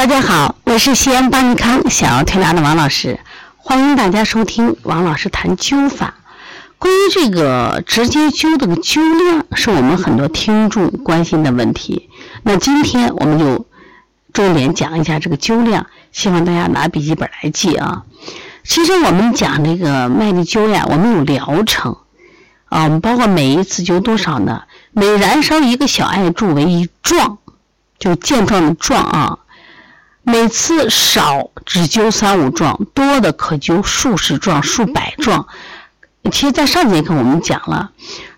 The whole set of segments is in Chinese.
大家好，我是西安邦尼康小儿推拿的王老师，欢迎大家收听王老师谈灸法。关于这个直接灸的灸量，是我们很多听众关心的问题。那今天我们就重点讲一下这个灸量，希望大家拿笔记本来记啊。其实我们讲这个麦粒灸呀，我们有疗程啊，我们包括每一次灸多少呢？每燃烧一个小艾柱为一壮，就健壮的壮啊。每次少只灸三五壮，多的可灸数十壮、数百壮。其实，在上节课我们讲了，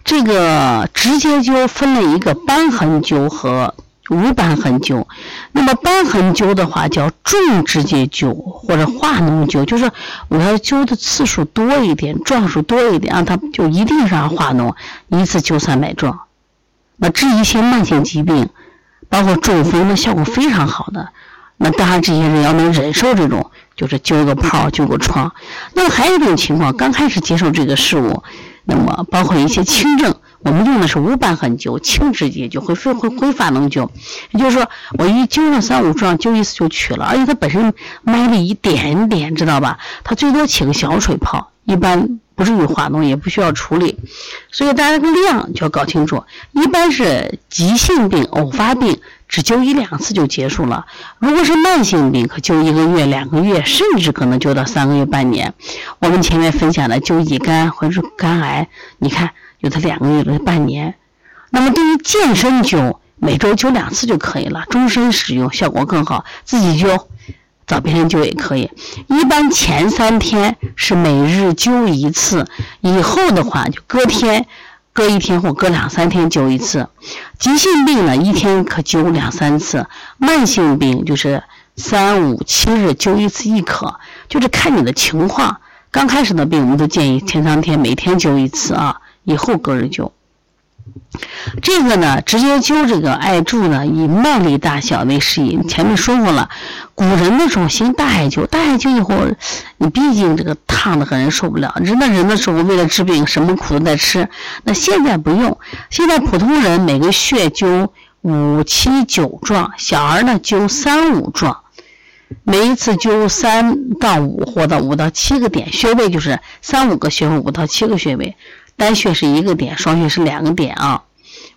这个直接灸分了一个瘢痕灸和无瘢痕灸。那么瘢痕灸的话叫重直接灸或者化脓灸，就是我要灸的次数多一点，壮数多一点啊，它就一定是要化脓，一次灸三百壮。那治一些慢性疾病，包括中风，那效果非常好的。那当然，这些人要能忍受这种，就是灸个泡、灸个疮。那么还有一种情况，刚开始接受这个事物，那么包括一些轻症，我们用的是无瘢痕灸、轻直接灸，会会会挥发脓灸。也就是说，我一灸了三五壮，灸一次就取了，而且它本身埋了一点点，知道吧？它最多起个小水泡，一般不至于化脓，也不需要处理。所以大家这个量就要搞清楚，一般是急性病、偶发病。只灸一两次就结束了。如果是慢性病，可灸一个月、两个月，甚至可能灸到三个月、半年。我们前面分享的灸乙肝或者是肝癌，你看有的两个月、有的半年。那么对于健身灸，每周灸两次就可以了，终身使用效果更好。自己灸，找别人灸也可以。一般前三天是每日灸一次，以后的话就隔天。隔一天或隔两三天灸一次，急性病呢一天可灸两三次，慢性病就是三五七日灸一次亦可，就是看你的情况。刚开始的病，我们都建议前三天每天灸一次啊，以后隔日灸。这个呢，直接灸这个艾柱呢，以麦粒大小为适宜。前面说过了，古人的时候行大艾灸，大艾灸以后，你毕竟这个烫的很，人受不了。人的人的时候，为了治病，什么苦都在吃。那现在不用，现在普通人每个穴灸五七九壮，小儿呢灸三五壮，每一次灸三到五或到五到七个点，穴位就是三五个穴位，五到七个穴位。单穴是一个点，双穴是两个点啊。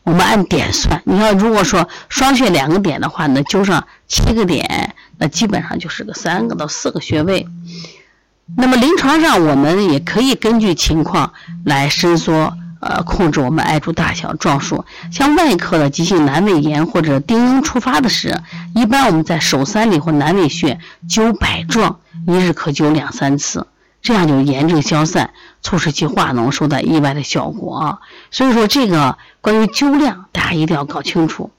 我们按点算，你要如果说双穴两个点的话，那灸上七个点，那基本上就是个三个到四个穴位。那么临床上我们也可以根据情况来伸缩，呃，控制我们艾柱大小、壮数。像外科的急性阑尾炎或者丁壅触发的时，一般我们在手三里或阑尾穴灸百壮，一日可灸两三次。这样就炎症消散，促使其化脓，收到意外的效果啊！所以说，这个关于灸量，大家一定要搞清楚。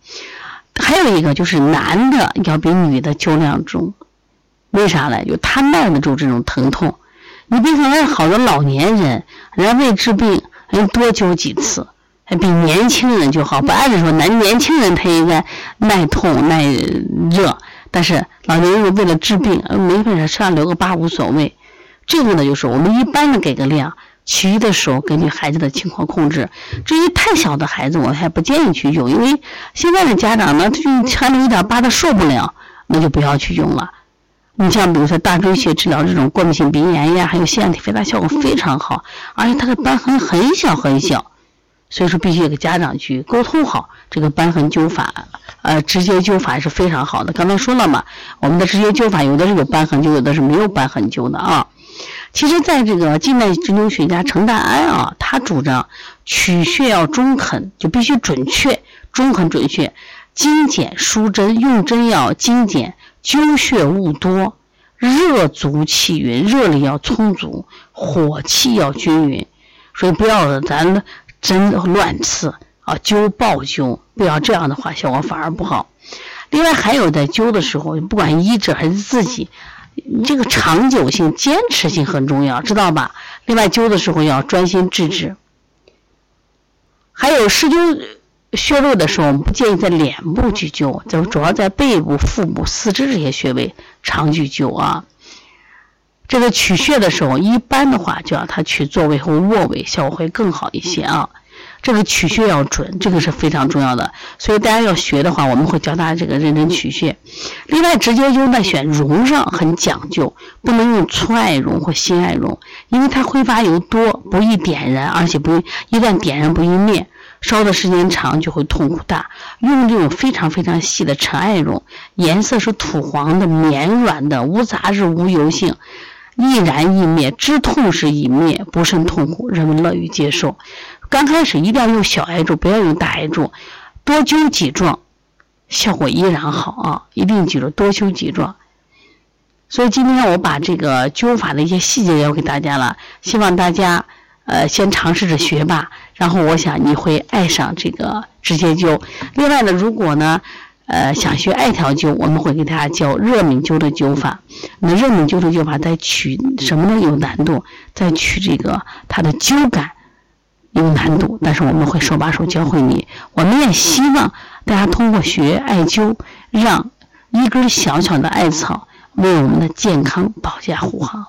还有一个就是男的要比女的灸量重，为啥呢？就他耐得住这种疼痛。你别说那好多老年人，人家为治病，人多灸几次，还比年轻人就好。不按理说，男年轻人他应该耐痛耐热，但是老年人为了治病，没本事上留个疤无所谓。这个呢，就是我们一般的给个量，其余的时候根据孩子的情况控制。至于太小的孩子，我还不建议去用，因为现在的家长呢，他穿了一点八的受不了，那就不要去用了。你像比如说大椎穴治疗这种过敏性鼻炎呀，还有腺样体肥大效果非常好，而且它的瘢痕很小很小，所以说必须给家长去沟通好这个瘢痕灸法，呃，直接灸法是非常好的。刚才说了嘛，我们的直接灸法有的是有瘢痕灸，有的是没有瘢痕灸的啊。其实，在这个近代针灸学家程大安啊，他主张取穴要中肯，就必须准确、中肯、准确，精简疏针，用针要精简，灸穴勿多，热足气匀，热力要充足，火气要均匀，所以不要咱针乱刺啊，灸爆灸，不要这样的话，效果反而不好。另外，还有在灸的时候，不管医者还是自己。这个长久性、坚持性很重要，知道吧？另外，灸的时候要专心致志。还有施灸穴位的时候，我们不建议在脸部去灸，就主要在背部、腹部、四肢这些穴位常去灸啊。这个取穴的时候，一般的话就让他取坐位和卧位，效果会更好一些啊。这个取穴要准，这个是非常重要的。所以大家要学的话，我们会教大家这个认真取穴。另外，直接灸呢选绒上很讲究，不能用粗艾绒或新艾绒，因为它挥发油多，不易点燃，而且不一旦点燃不易灭，烧的时间长就会痛苦大。用这种非常非常细的陈艾绒，颜色是土黄的、绵软的、无杂质、无油性。易燃易灭，知痛时已灭，不甚痛苦，人们乐于接受。刚开始一定要用小艾柱，不要用大艾柱，多灸几壮，效果依然好啊！一定记住多灸几壮。所以今天我把这个灸法的一些细节教给大家了，希望大家呃先尝试着学吧，然后我想你会爱上这个直接灸。另外呢，如果呢。呃，想学艾条灸，我们会给大家教热敏灸的灸法。那热敏灸的灸法在取什么呢？有难度，在取这个它的灸感有难度，但是我们会手把手教会你。我们也希望大家通过学艾灸，让一根小小的艾草为我们的健康保驾护航。